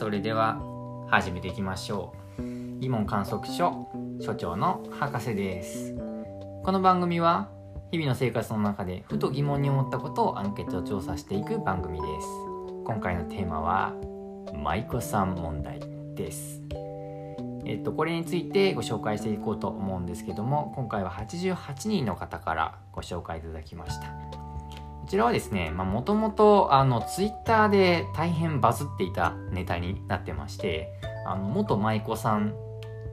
それでは始めていきましょう。疑問観測所所長の博士です。この番組は日々の生活の中でふと疑問に思ったことをアンケート調査していく番組です。今回のテーマは舞妓さん問題です。えっと、これについてご紹介していこうと思うんですけども今回は88人の方からご紹介いただきました。ちらはですねもともとツイッターで大変バズっていたネタになってましてあの元舞妓さん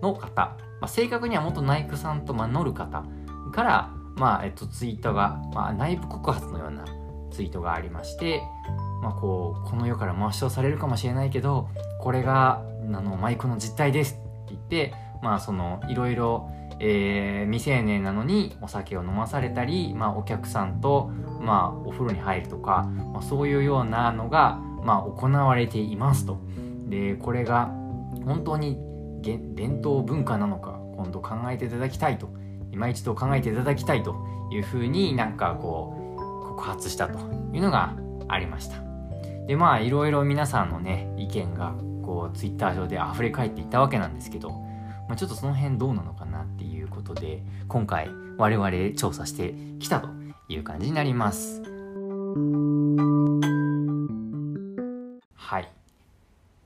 の方、まあ、正確には元ナイクさんと名乗る方から、まあえっと、ツイートが、まあ、内部告発のようなツイートがありまして、まあ、こうこの世から抹消されるかもしれないけどこれがあの舞妓の実態ですって言ってまあそのいろいろ、えー、未成年なのにお酒を飲まされたり、まあ、お客さんと、まあ、お風呂に入るとか、まあ、そういうようなのが、まあ、行われていますと。でこれが本当に伝統文化なのか今度考えていただきたいと今一度考えていただきたいというふうになんかこう告発したというのがありました。でまあいろいろ皆さんのね意見がこうツイッター上で溢れ返っていたわけなんですけど、まあ、ちょっとその辺どうなのかなっていうことで今回我々調査してきたという感じになります。はい。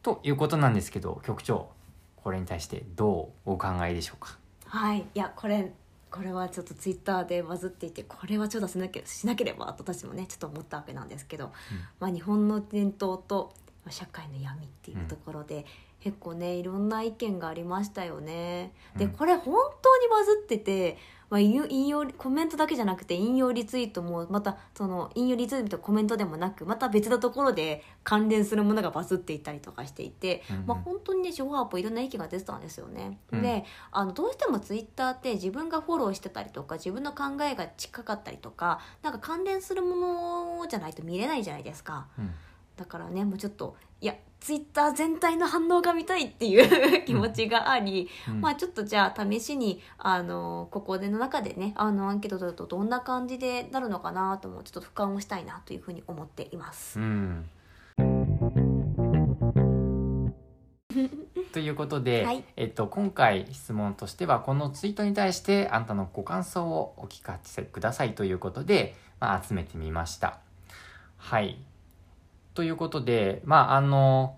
ということなんですけど局長これに対してどうお考えでしょうか？はいいやこれこれはちょっとツイッターでバズっていてこれはちょっとしなけしなければと私もねちょっと思ったわけなんですけど、うん、まあ、日本の伝統と社会の闇っていうところで、うん、結構ねいろんな意見がありましたよね。でこれ本当にバズってて、まあ、引用コメントだけじゃなくて引用リツイートもまたその引用リツイートコメントでもなくまた別のところで関連するものがバズっていったりとかしていて、うん、まあ、本当にね四方八方いろんな意見が出てたんですよね。うん、であのどうしてもツイッターって自分がフォローしてたりとか自分の考えが近かったりとかなんか関連するものじゃないと見れないじゃないですか。うんだからねもうちょっといやツイッター全体の反応が見たいっていう 気持ちがあり、うん、まあちょっとじゃあ試しにあのここでの中でねあのアンケートだとどんな感じでなるのかなともちょっと俯瞰をしたいなというふうに思っています。うん。ということで、はい、えっと、今回質問としてはこのツイートに対してあんたのご感想をお聞かせくださいということで、まあ、集めてみました。はいということで、まあ、あの、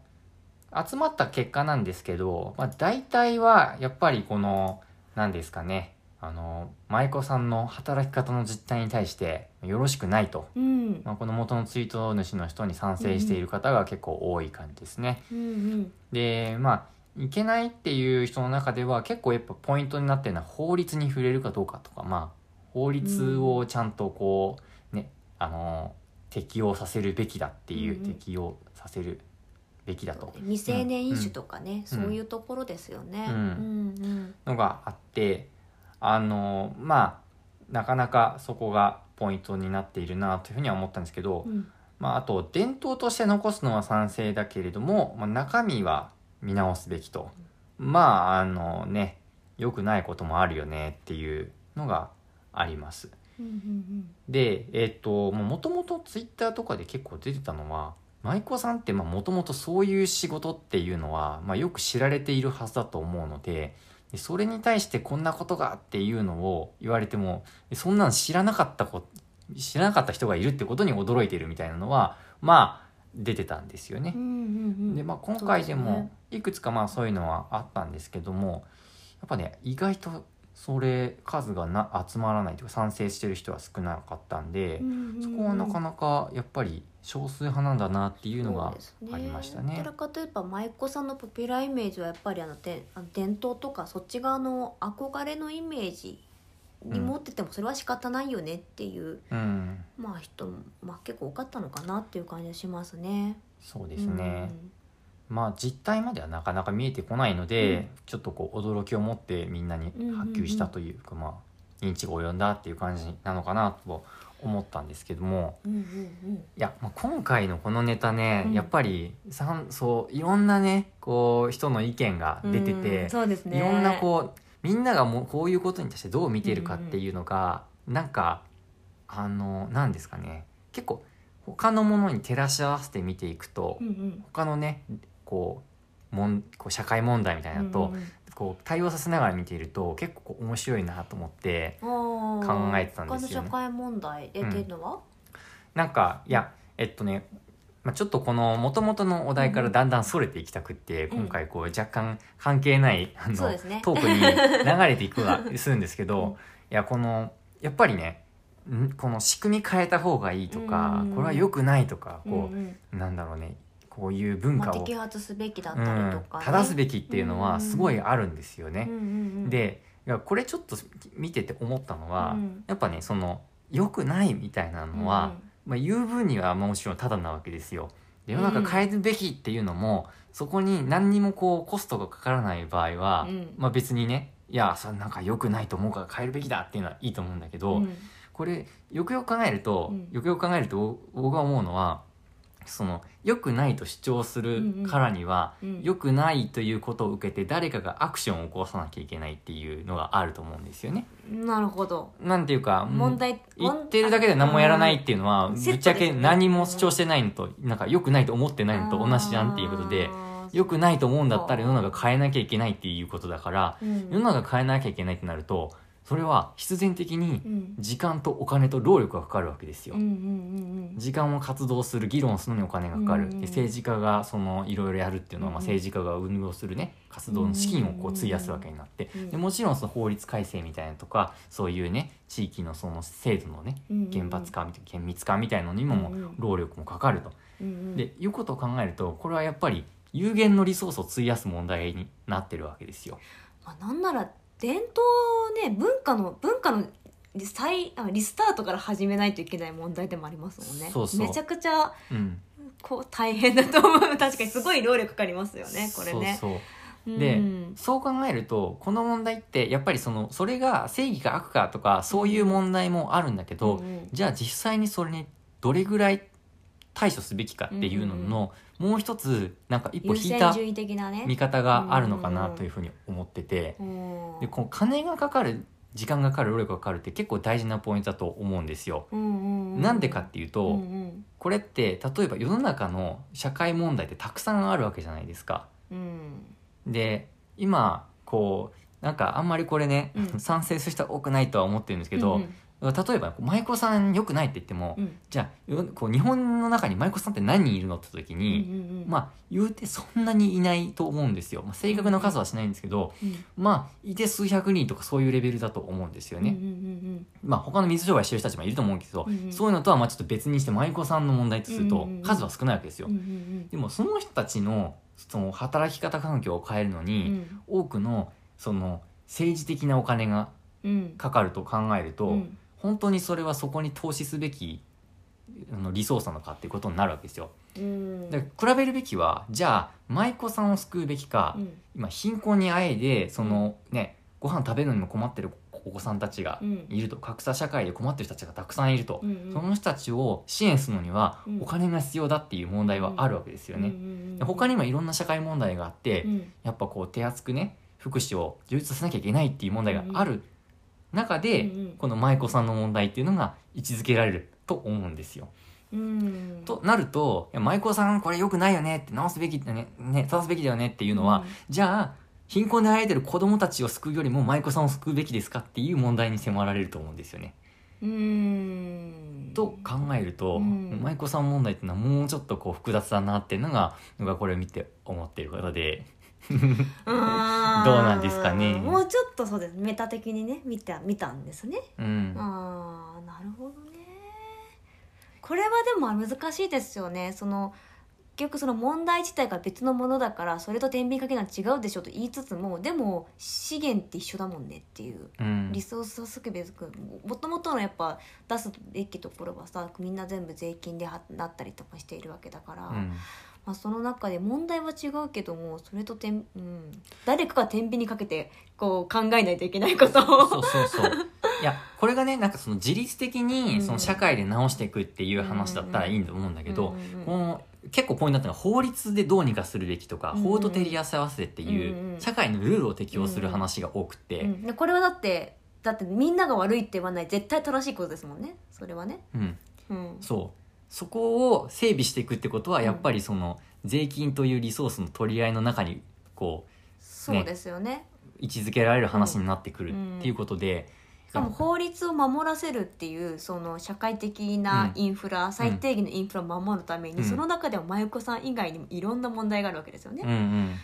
集まった結果なんですけど、まあ、大体は、やっぱりこの、何ですかね、あの、舞妓さんの働き方の実態に対して、よろしくないと、うん、まあ、この元のツイート主の人に賛成している方が結構多い感じですね。うんうん、で、まあ、いけないっていう人の中では結構やっぱポイントになってるのは法律に触れるかどうかとか、まあ、法律をちゃんとこう、ね、あの、適用させるべきだっていう、うん、適用させるべきだと。未成年飲酒とかね、うん、そういうところですよね。うん、のがあってあのまあなかなかそこがポイントになっているなというふうには思ったんですけど、まあ、あと伝統として残すのは賛成だけれども、まあ、中身は見直すべきと。まああのね良くないこともあるよねっていうのがあります。でえっ、ー、ともともとツイッターとかで結構出てたのは舞妓さんってもともとそういう仕事っていうのは、まあ、よく知られているはずだと思うのででそれに対してこんなことがっていうのを言われてもそんなの知らなかったこ知らなかった人がいるってことに驚いてるみたいなのはまあ出てたんですよね。でまあ今回でもいくつかまあそういうのはあったんですけどもやっぱね意外とそれ数がな集まらないというか賛成してる人は少なかったんで、そこはなかなかやっぱり少数派なんだなっていうのがありましたね。どちらかといえば舞妓さんのポピュラーイメージはやっぱりあのであの伝統とかそっち側の憧れのイメージに持っててもそれは仕方ないよねっていう、うん、まあ人も、まあ、結構多かったのかなっていう感じがしますね。そうですね、うんまあ実態まではなかなか見えてこないので、うん、ちょっとこう驚きを持ってみんなに発給したというか、まあ認知が及んだっていう感じなのかなと思ったんですけども、うんうんうん、いや、まあ、今回のこのネタね、うん、やっぱりさんそういろんなねこう人の意見が出てて、そうですね、いろんなこうみんながもうこういうことに対してどう見てるかっていうのが、うん。うん、なんかあの何ですかね。結構他のものに照らし合わせて見ていくと、うんうん、他のねこうもんこう社会問題みたいなのと、うんうん。こう対応させながら見ていると結構こう面白いなと思って考考えてたんですよね。社会問題え、うんっていうのは？なんかいやえっとねまあ、ちょっとこの元々のお題からだんだんそれていきたくって、うん。今回こう若干関係ないあの、ね。トークに流れていくは するんですけど、うん。いやこのやっぱりねんこの仕組み変えた方がいいとか、うん。これは良くないとかこう、なんだろうねこういう文まあ、化を、摘発すべきだっうたりとんか、ね。正すべきっていうのはすごいあるんですよね。うんうんうん、でこれちょっと見てて思ったのは、うん。やっぱねその良くないみたいなのは、まあ、言う分にはもちろんただなわけですよ。で世の中変えるべきっていうのも、そこに何にもこうコストがかからない場合は、うん。まあ、別にねいやそれなんか良くないと思うから変えるべきだっていうのはいいと思うんだけど、うん。これよくよく考えると、うん。よくよく考えると僕が思うのはその良くないと主張するからには、うん。良くないということを受けて誰かがアクションを起こさなきゃいけないっていうのがあると思うんですよね。なるほど。なんていうか、うん問題言ってるだけで何もやらないっていうのはうん。ぶっちゃけ何も主張してないのとなんか良くないと思ってないのと同じじゃんっていうことで良くないと思うんだったら世の中変えなきゃいけないっていうことだからうん。世の中変えなきゃいけないってなるとそれは必然的にうん。時間とお金と労力がかかるわけですよ。時間を活動する議論するのにお金がかかる、で政治家がそのいろいろやるっていうのは、まあ、うん政治家が運用するね活動の資金をこう費やすわけになって。うん。でもちろんその法律改正みたいなのとかそういうね地域のその制度のねうん厳罰化厳密化みたいのにも労力もかかると。でいうことを考えるとこれはやっぱり有限のリソースを費やす問題になってるわけですよ。まあ、なんなら伝統ね文化の文化のリ再あリスタートから始めないといけない問題でもありますもんね。そうそう。めちゃくちゃうん、こう大変だと思う。確かにすごい労力かかりますよねこれね。そうそう。うん。でそう考えるとこの問題ってやっぱりそのそれが正義か悪かとかそういう問題もあるんだけど、うんうん。じゃあ実際にそれにどれぐらい対処すべきかっていうのの、もう一つなんか一歩優引いた見方があるのかなというふうに思ってて、うんでこの金がかかる時間がかかる労力がかかるって結構大事なポイントだと思うんですよ。うんうんうん。なんでかっていうと、うんうん。これって例えば世の中の社会問題ってたくさんあるわけじゃないですか。うん。で今こうなんかあんまりこれね、うん。賛成する人は多くないとは思ってるんですけど、うん例えば舞妓さん良くないって言っても、うん。じゃあよこう日本の中に舞妓さんって何人いるのって時うんに、うんうん。まあ言うてそんなにいないと思うんですよ、まあ、正確な数はしないんですけど、うん。まあいて数百人とかそういうレベルだと思うんですよね、うんうんまあ他の水商売してる人たちもいると思うんですけど、うんうん。そういうのとはまあちょっと別にして舞妓さんの問題とするとうんうんうん。数は少ないわけですよ、うんうんでもその人たちのその働き方環境を変えるのうに、ん。多くのその政治的なお金がうん。かかると考えると、うん本当にそれはそこに投資すべきあのリソースなのかっていうことになるわけですよ。うん。で比べるべきはじゃあ舞妓さんを救うべきか、うん。今貧困にあえいでそのねご飯食べるのにも困ってるお子さんたちがうん。いると格差社会で困ってる人たちがたくさんいると、うんうん。その人たちを支援するのにはうん。お金が必要だっていう問題はあるわけですよね。うんうんで他にもいろんな社会問題があって、うん。やっぱこう手厚くね福祉を充実させなきゃいけないっていう問題がある中で、うんうんこの舞妓さんの問題っていうのが位置づけられると思うんですよ。うんとなると「いや舞妓さんこれ良くないよね」って直すべきだねね正すべきだよねっていうのは、じゃあ貧困であえてる子供たちを救うよりも舞妓さんを救うべきですかっていう問題に迫られると思うんですよね。うんと考えると、うん舞妓さん問題っていうのはもうちょっとこう複雑だなっていうのが僕はこれを見て思っていることで。どうなんですかね。もうちょっとそうです。メタ的にね見た見たんですね。うん。ああなるほどね。これはでも難しいですよね。その結局その問題自体が別のものだからそれと天秤かけな違うでしょと言いつつもでも資源って一緒だもんねっていううん。リソースをすくべくもともとのやっぱ出すべきところはさみんな全部税金ではなったりとかしているわけだから、うんまあ、その中で問題は違うけどもそれとてん、うん、誰かが天秤にかけてこう考えないといけないこと。をそうそうそう。いやこれがねなんかその自律的うん。にその社会で直していくっていう話だったらいいと思うんだけど、うんうんうん。この結構ポイントだったのは法律でどうにかするべきとか、うんうん法と照り合わせっていう、うんうん社会のルールを適用する話が多くて、うん。でこれはだってだってみんなが悪いって言わない絶対正しいことですもんね。それはね、うん。うん、そうそこを整備していくってことはやっぱりその税金というリソースの取り合いの中にこそうですよね。う位置づけられる話になってくるっていうことで、しかも法律を守らせるっていうその社会的なインフラ、最低限のインフラを守るために、うん。その中でも真由子さん以外にもいろんな問題があるわけですよね。うんうん。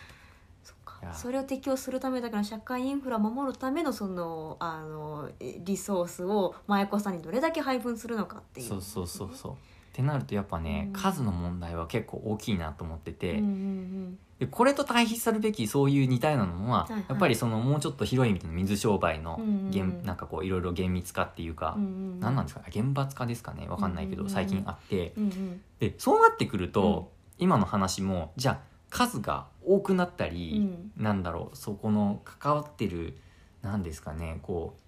そっか。いや。それを適用するためだけの社会インフラを守るためのそのあのえリソースを真由子さんにどれだけ配分するのかっていう。そうそうそうそうってなるとやっぱね、うん。数の問題は結構大きいなと思ってて、うんうんでこれと対比さるべきそういう似たようなのは、はいはい。やっぱりそのもうちょっと広い意味での水商売のうんうん厳、なんかこういろいろ厳密化っていうか、うんうんうん。何なんですかね厳罰化ですかねわかんないけど、うんうんうん。最近あって。うんうん。でそうなってくると、今の話もじゃあ数が多くなったうり、ん。なんだろうそこの関わってる何ですかねこう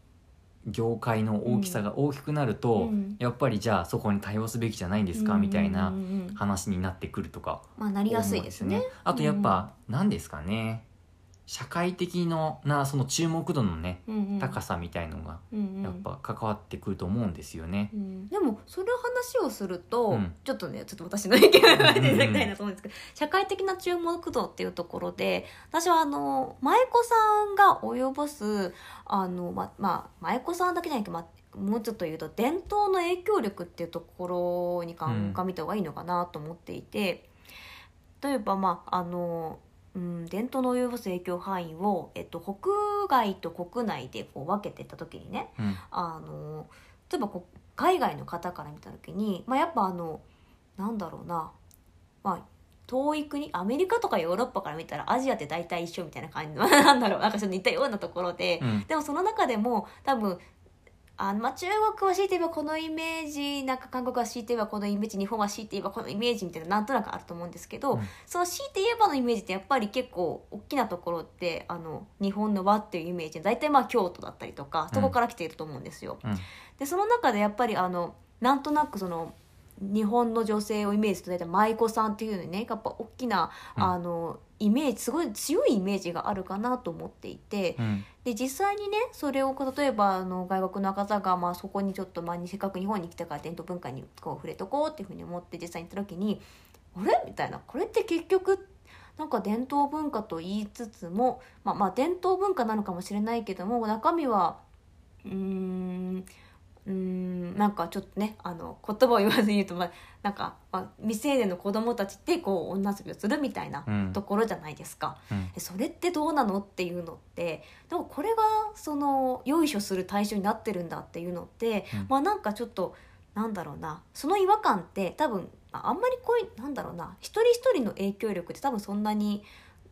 業界の大きさが大きくなると、うん。やっぱりじゃあそこに対応すべきじゃないんですか、みたいな話になってくるとかまあなりやすいですね。あとやっぱ何ですかね社会的のなその注目度のねうんうん。高さみたいのがうんうん。やっぱ関わってくると思うんですよね。うん。でもそれを話をすると、うん。ちょっとねちょっと私の意見を言わせていただきたいなと思うんですけど、社会的な注目度っていうところで私はあの舞妓さんが及ぼすあのままあ舞妓さんだけじゃなくて、まあ、もうちょっと言うと伝統の影響力っていうところに鑑みた方がいいのかなと思っていて、例えばまああのうん、伝統の及ぼす影響範囲を、えっと、国外と国内でこう分けていった時にねうん。あの例えばこう海外の方から見た時に、まあ、やっぱあのなんだろうな、まあ、遠い国アメリカとかヨーロッパから見たらアジアって大体一緒みたいな感じの なんだろうなんかちょっと似たようなところで、うん。でもその中でも多分あまあ、中国は強いて言えばこのイメージなんか韓国は強いて言えばこのイメージ日本は強いて言えばこのイメージみたいななんとなくあると思うんですけど、うんその強いて言えばのイメージってやっぱり結構大きなところってあの日本の和っていうイメージ大体まあ京都だったりとかそこから来ていると思うんですよ。うんでその中でやっぱりあのなんとなくその日本の女性をイメージすると大体舞妓さんっていうのにねやっぱ大きな、うんあのイメージすごい強いイメージがあるかなと思っていて。うんで実際にねそれを例えばあの外国の方が、まあ、そこにちょっと、まあ、せっかく日本に来たから伝統文化にこう触れとこうっていうふうに思って実際に行った時に「あれ?」みたいなこれって結局なんか伝統文化と言いつつも、まあ、まあ伝統文化なのかもしれないけども中身はうーんうーんなんかちょっとねあの言葉を言わずに言うと、まあ、なんか、まあ、未成年の子供たちってこう女遊びをするみたいなうん。ところじゃないですか。うん。えそれってどうなのっていうのってでもこれがそのよいしょする対象になってるんだっていうのって、うん。まあなんかちょっとなんだろうなその違和感って多分ああんまりこういうなんだろうな一人一人の影響力って多分そんなに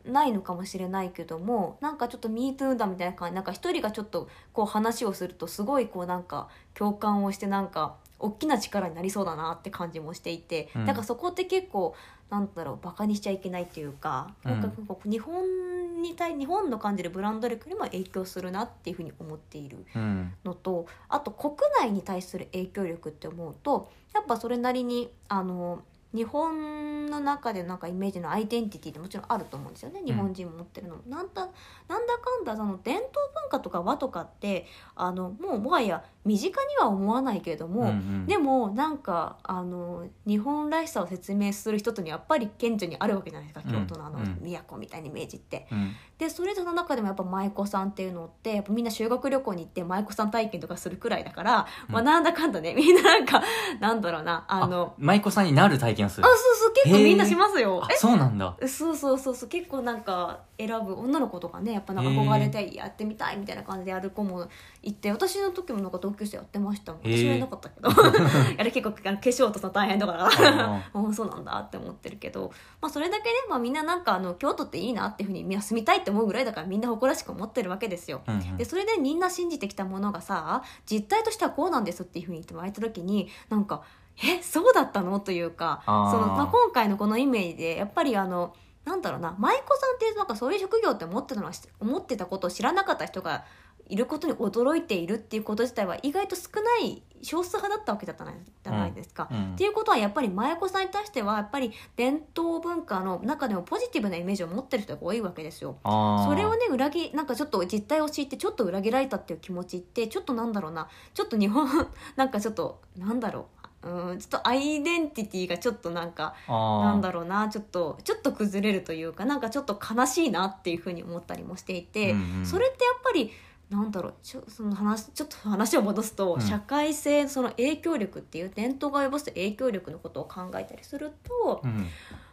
ないのかもしれないけどもなんかちょっと「MeToo だ」みたいな感じ。なんか一人がちょっとこう話をするとすごいこうなんか共感をしてなんか大きな力になりそうだなって感じもしていて、うん。だからそこって結構なんだろうバカにしちゃいけないっていうか、うん。なんか日本に対日本の感じるブランド力にも影響するなっていうふうに思っているうん。のとあと国内に対する影響力って思うとやっぱそれなりにあの日本の中でなんかイメージのアイデンティティってもちろんあると思うんですよね。日本人も持ってるのも、なんだなんだかんだその伝統文化とか和とかってあのもうもはや身近には思わないけれども、うんうん。でもなんかあの日本らしさを説明する人とにやっぱり顕著にあるわけじゃないですか。うん。京都のあのうん。都みたいなイメージって。うんでそれでその中でもやっぱ舞妓さんっていうのってやっぱみんな修学旅行に行って舞妓さん体験とかするくらいだから、うんまあなんだかんだねみんななんかなんだろうなあの舞妓さんになる体験をする。あそうそう結構みんなしますよ。あそうなんだ。えそうそうそうそう結構なんか選ぶ女の子とかねやっぱなんか憧れたいやってみたいみたいな感じでやる子もいて私の時もなんか同級生やってましたもん。私はやらなかったけど。あれ結構化粧とさ大変だから。あああ そうなんだって思ってるけど、まあ、それだけね、まあ、みんななんかあの京都っていいなっていうふうにみんな住みたいって思うぐらいだからみんな誇らしく思ってるわけですよ。ーうんうん。でそれでみんな信じてきたものがさ実態としてはこうなんですっていうふうに言ってもらえた時になんかえそうだったの？というかその、まあ、今回のこのイメージでやっぱりあのなんだろうな舞妓さんっていうなんかそういう職業って思ってたのは思ってたことを知らなかった人がいることに驚いているっていうこと自体は意外と少ない少数派だったわけだったじゃないですか。うん。っていうことはやっぱり舞妓さんに対してはやっぱり伝統文化の中でもポジティブなイメージを持ってる人が多いわけですよ。それをね裏切なんかちょっと実態を知ってちょっと裏切られたっていう気持ちってちょっとなんだろうなちょっと日本 なんかちょっとなんだろううんちょっとアイデンティティがちょっとなんかなんだろうなちょっとちょっと崩れるというかなんかちょっと悲しいなっていうふうに思ったりもしていて、うんうん。それってやっぱりなんだろうちょその話ちょっと話を戻すと、うん。社会性その影響力っていう伝統が及ぼす影響力のことを考えたりすると、うん。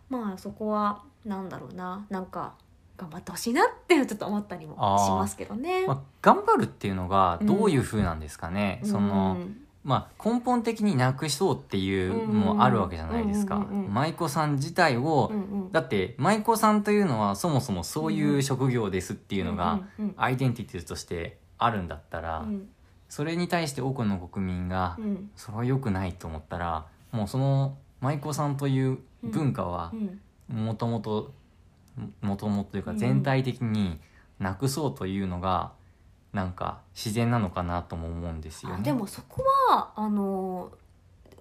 まあそこはなんだろうななんか頑張ってほしいなってちょっと思ったりもしますけどね。まあ、頑張るっていうのがどういう風なんですかね、その、うんまあ、根本的になくしそうっていうのもあるわけじゃないですか、舞妓さん自体を、うんうん。だって舞妓さんというのはそもそもそういう職業ですっていうのがアイデンティティとしてあるんだったら、うん。それに対して多くの国民がそれは良くないと思ったらもうその舞妓さんという文化はうん。もともともともとというか全体的になくそうというのがなんか自然なのかなとも思うんですよね。あでもそこはあの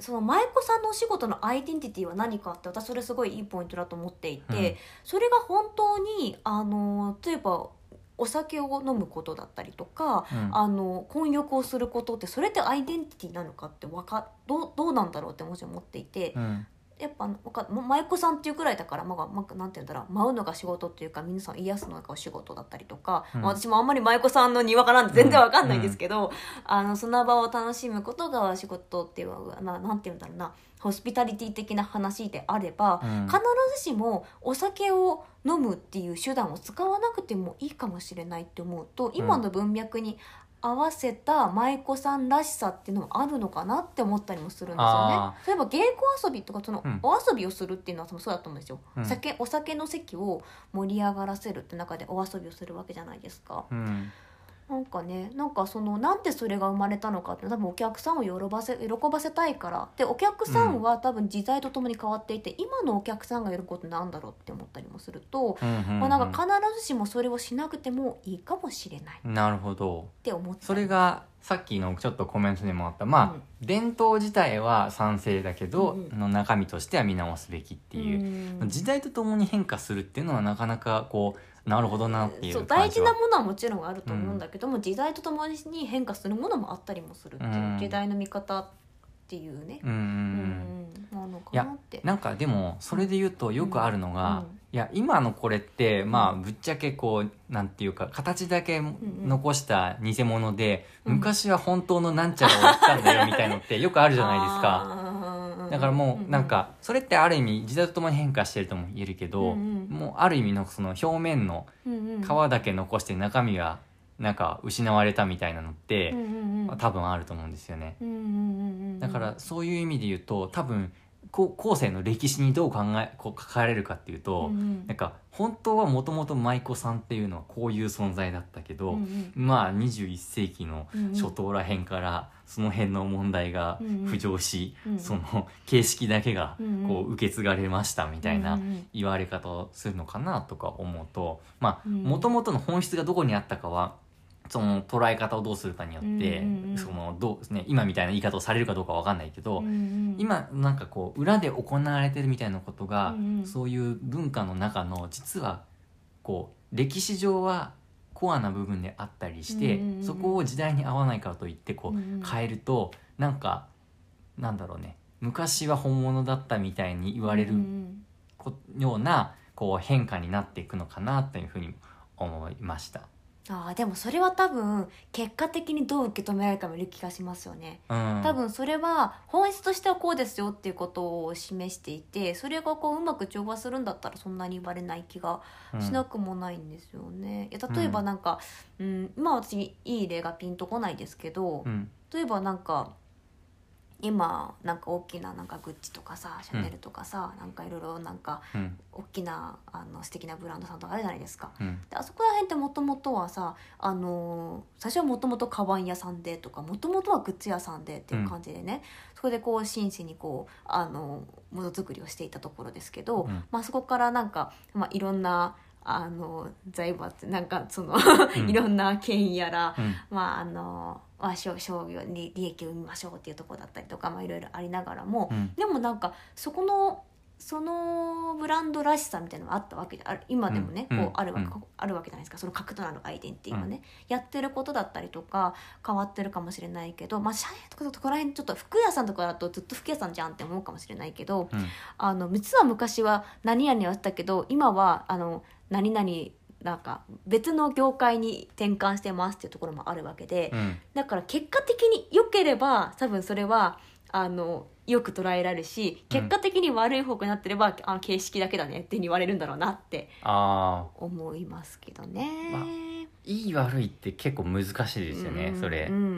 その舞妓さんのお仕事のアイデンティティは何かって私それすごいいいポイントだと思っていて、うん。それが本当にあの例えばお酒を飲むことだったりとか、うん。あの混浴をすることってそれってアイデンティティなのかってわかどうどうなんだろうってもちろん思っていて、うんやっぱわか舞妓さんっていうくらいだから、まあまあ、なんて言うんだろう。舞うのが仕事っていうか皆さん癒すのがお仕事だったりとか、うん。まあ私もあんまり舞妓さんのにわかなんで全然わかんないんですけど、あのその場を楽しむことがお仕事っていうななんて言うんだろうな。ホスピタリティ的な話であれば、うん。必ずしもお酒を飲むっていう手段を使わなくてもいいかもしれないって思うと今の文脈に合わせた舞妓さんらしさっていうのもあるのかなって思ったりもするんですよね。あ。例えば稽古遊びとかそのうん。お遊びをするっていうのは多分そうだと思うんですよ、うん。酒お酒の席を盛り上がらせるって中でお遊びをするわけじゃないですか。うんなんかねなんかそのなんでそれが生まれたのかって多分お客さんを喜ばせ喜ばせたいから。でお客さんは多分時代とともに変わっていて、今のお客さんが喜ぶことなんだろうって思ったりもすると、うんうんうんまあ、なんか必ずしもそれをしなくてもいいかもしれない。っなるほど。て思った。りそれがさっきのちょっとコメントにもあった。まあ、うん。伝統自体は賛成だけど、うんうん。の中身としては見直すべきっていう、うん。時代とともに変化するっていうのはなかなかこうなるほどなっていそうう感じは。大事なものはもちろんあると思うんだけども、時代とともに変化するものもあったりもするっていう、うん時代の見方っていうね。うんうんううんん。なんかでもそれで言うとよくあるのが、うん。いや今のこれってまあぶっちゃけこうなんていうか形だけ残した偽物で、うん昔は本当のなんちゃらを言ったんだよみたいのってよくあるじゃないですか。かだからもうなんかそれってある意味時代とともに変化してるとも言えるけど、うんうん。もうある意味のその表面の皮だけ残して中身がなんか失われたみたいなのって、多分あると思うんですよね。だからそういう意味で言うと多分後世の歴史にどう考えこう書かれるかっていうと、なんか本当はもともと舞妓さんっていうのはこういう存在だったけど、まあ21世紀の初頭らへんからその辺の問題が浮上し、うんその形式だけがうんうん。こう受け継がれましたみたいなうんうん言われ方をするのかなとか思うとまあうん。もともとの本質がどこにあったかはその捉え方をどうするかによって、うんうんうん。そのどうね、今みたいな言い方をされるかどうかわかんないけど、今今なんかこう裏で行われてるみたいなことが、うんうん。そういう文化の中の実はこう歴史上はコアな部分であったりして、うんうんうんそこを時代に合わないからといってこう、うんうん変えるとなんかなんだろうね。昔は本物だったみたいに言われるこようなこう変化になっていくのかなというふうに思いました。あーでもそれは多分結果的にどう受け止められるかもいる気がしますよね。うん、多分それは本質としてはこうですよっていうことを示していてそれがこううまく調和するんだったらそんなに言われない気がしなくもないんですよね。いや例えばなんか、うん今私いい例がピンとこないですけど、うん例えばなんか今なんか大きななんかグッチとかさシャネルとかさ、なんかいろいろなんかうん。大きなあの素敵なブランドさんとかあるじゃないですか。うん。であそこら辺ってもともとはさ、あのー最初はもともとカバン屋さんでとかもともとはグッズ屋さんでっていう感じでね、そこでこう真摯にこうあのものづくりをしていたところですけど、うん。まあ、そこからなんか、まあ、いろんなあの財閥なんかその、うん。いろんな権威やら、うん。まああのまあ商商業に利益を生みましょうっていうところだったりとか、まあ、いろいろありながらも、うん。でもなんかそこのそのブランドらしさみたいなのがあったわけである今でもね、うん。こうあるわ,、うん。あるわけじゃないですか。その核となるアイデンティティはね、やってることだったりとか変わってるかもしれないけどまあ社員とかとこら辺ちょっと服屋さんとかだとずっと服屋さんじゃんって思うかもしれないけどうん。あの実は昔は何々やってたけど今はあの何々なんか別の業界に転換してますっていうところもあるわけで、うん。だから結果的に良ければ多分それはあのよく捉えられるし結果的に悪い方向になってれば、あの形式だけだねって言われるんだろうなってああ思いますけどね。まいい悪いって結構難しいですよね、うんそれうんうんうん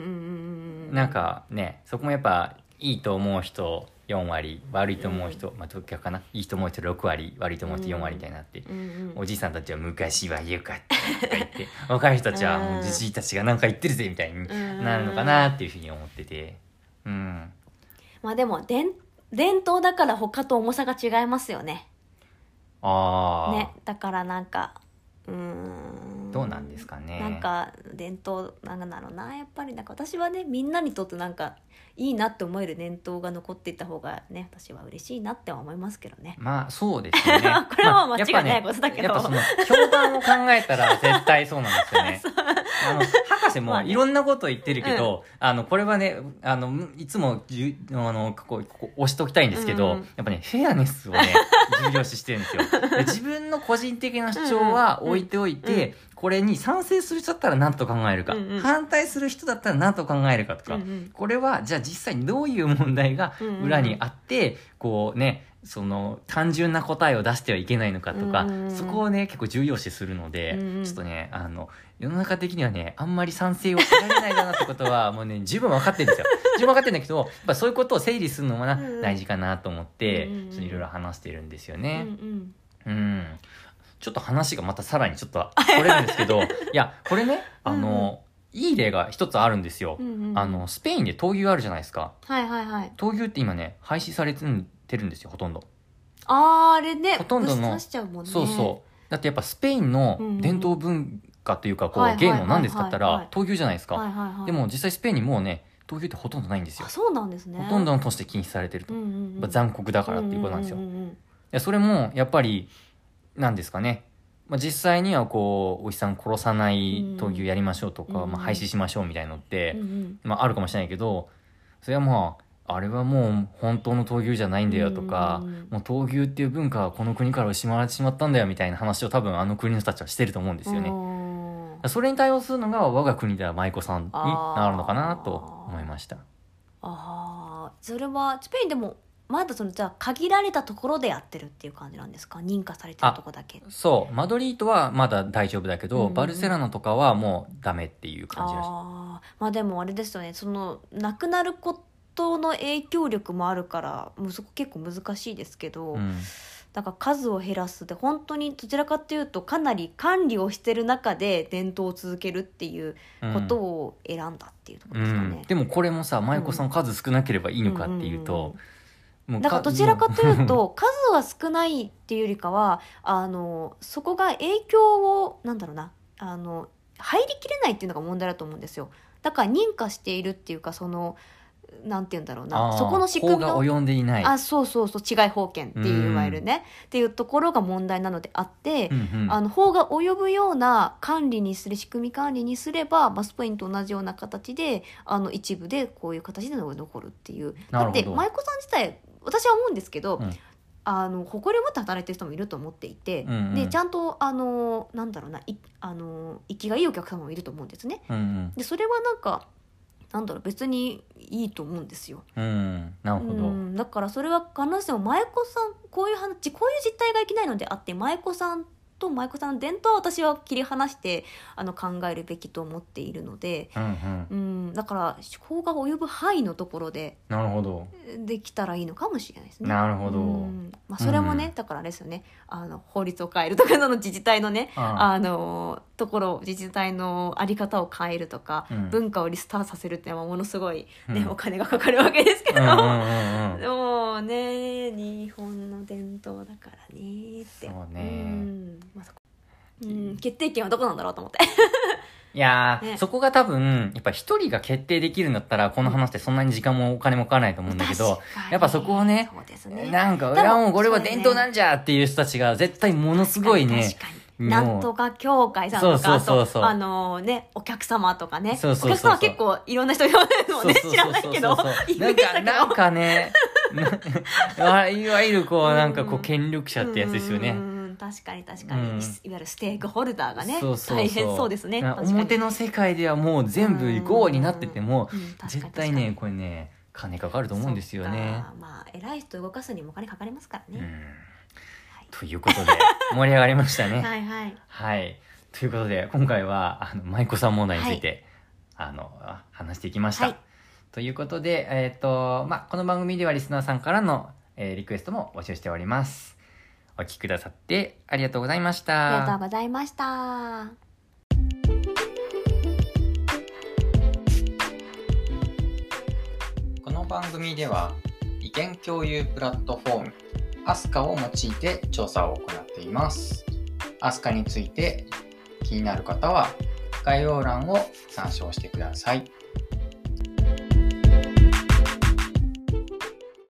うん。なんかねそこもやっぱいいと思う人4割悪いと思う人、まあどっちかな、いいと思う人6割悪いと思う人4割みたいになって、うんうん。おじさんたちは昔はよかったとか言って若い人たちはもうじじいたちがなんか言ってるぜみたいになるのかなっていうふうに思ってて。うん。まあでも伝伝統だから他と重さが違いますよね。ああ、ね。だからなんかうーんどうなんですかね。なんか伝統なんだろうな。やっぱりなんか私はねみんなにとってなんかいいなって思える伝統が残っていった方がね私は嬉しいなっては思いますけどね。まあそうですよね。これは間違いまあないことだけど。やっぱ,、ね、やっぱその評判を考えたら絶対そうなんですよね あの博士もいろんなこと言ってるけど、あのこれはねあのいつもじゅあのここここ押しておきたいんですけど、うん。やっぱねフェアネスをね 重要視してるんですよ。で自分の個人的な主張は置いておいて、うん。うんこれに賛成する人だったら何と考えるか、うんうん。反対する人だったら何と考えるかとか、うんうん。これはじゃあ実際にどういう問題が裏にあって、こうねその単純な答えを出してはいけないのかとか、うん。そこをね結構重要視するので、うんうん。ちょっとねあの世の中的にはねあんまり賛成を得られないだなってことは もうね十分分かってるんですよ。十分分かってるんだけどやっぱそういうことを整理するのもな、うん。うん大事かなと思って、うんうんちょっといろいろ話してるんですようんね。うん。うん。ちょっと話がまたさらにちょっとこれるんですけど いやこれねあの、いい例が一つあるんですよ。うんうんうん。あのスペインで闘牛あるじゃないですか。はいはいはい。闘牛って今ね廃止されてるんですよほとんど。あーあれねほとんどのね。そうそう。だってやっぱスペインのうんうん。伝統文化というかこう、はいはいはいはい。芸能なんですかって言ったはいら闘牛じゃないですか、でも実際スペインにもうね闘牛ってほとんどないんですよ。あそうなんですね。ほとんどの都市で禁止されてると、うんうん残酷だからっていうことなんですよ、いうんうんうん。それもやっぱりなんですかね、まあ、実際にはこうおじさん殺さない闘牛やりましょうとか、うんまあ、廃止しましょうみたいのって、うんうんまあ、あるかもしれないけどそれはまああれはもう本当の闘牛じゃないんだよとか、うんもう闘牛っていう文化はこの国から失われてしまったんだよみたいな話を多分あの国の人たちはしてると思うんですよね。うんそれに対応するのが我が国では舞妓さんになるのかなと思いました。ああそれはスペインでもまだそのじゃあ限られたところでやってるっていう感じなんですか？認可されてるとこだけ。そう、マドリードはまだ大丈夫だけど、うんバルセロナとかはもうダメっていう感じらしまあでもあれですよね。その亡くなることの影響力もあるからもうそこ結構難しいですけど、うんだから数を減らすで本当にどちらかというとかなり管理をしてる中で伝統を続けるっていうことを選んだっていうところですかね。うん。でもこれもさ舞妓さん数少なければいいのかっていうと、もうだからどちらかというと数は少ないっていうよりかはあのそこが影響をなんだろうなあの入りきれないっていうのが問題だと思うんですよ。だから認可しているっていうかそのなんて言うんだろうあなーそこの仕組みの及んでいない。あそうそうそう。違い法権っていういわゆる。ねっていうところが問題なのであって、うんうん。あの法が及ぶような管理にする仕組み管理にすればマスポインと同じような形であの一部でこういう形で残るっていう。だって舞妓さん自体私は思うんですけど、うん。あの誇りを持って働いてる人もいると思っていて、うんうん。でちゃんとあのなんだろうないあの生きがいいお客様もいると思うんですね。うん。でそれはなんかなんだろう別にいいと思うんですよ。うんうんなるほど、うん、だからそれは必ずしも舞妓さんこういう話こういう実態がいけないのであって舞妓さんと舞妓さんの伝統は私は切り離してあの考えるべきと思っているので、うんうん。うん、だから法が及ぶ範囲のところでなるほど。できたらいいのかもしれないですね。なるほど。うん。まあ、それもね、うんだからあれですよね。あの法律を変えるとかその自治体のね ああ。のところ自治体のあり方を変えるとか、うん。文化をリスタートさせるっていうのはものすごい、ねうん。お金がかかるわけですけど、うんうんうんうん。でもね日本の伝統だからねって。そうね。ん。まあそこう。ん決定権はどこなんだろうと思って。い いやー、ね。そこが多分、やっぱ一人が決定できるんだったら、この話ってそんなに時間もお金もかからないと思うんだけど、やっぱそこをねね。なんか、いやもうこれは伝統なんじゃっていう人たちが絶対ものすごいねなんとか協会さんとかそうそうあのねお客様とかね。そうそうお客様は結構いろんな人いるのね知らないけどなんか、なんかね、ないわゆるこう、なんかこうん。う、権力者ってやつですよね。うんうんうん確かに確かに、うん。いわゆるステークホルダーがねそうそうそう。大変そうですね。な確かに。表の世界ではもう全部 GO になっててもうん。確かに絶対ねこれね金かかると思うんですよね。そっか。まあ偉い人動かすにもお金かかりますからね、うん。ということで 盛り上がりましたね。はいはい。はい。ということで今回はあの舞妓さん問題について、あのあ話していきました、はい。ということでえっ、とまあこの番組ではリスナーさんからの、えーリクエストも募集しておりますお聞きくださってありがとうございましたありがとうございましたこの番組では意見共有プラットフォームアスカを用いて調査を行っています。アスカについて気になる方は概要欄を参照してください。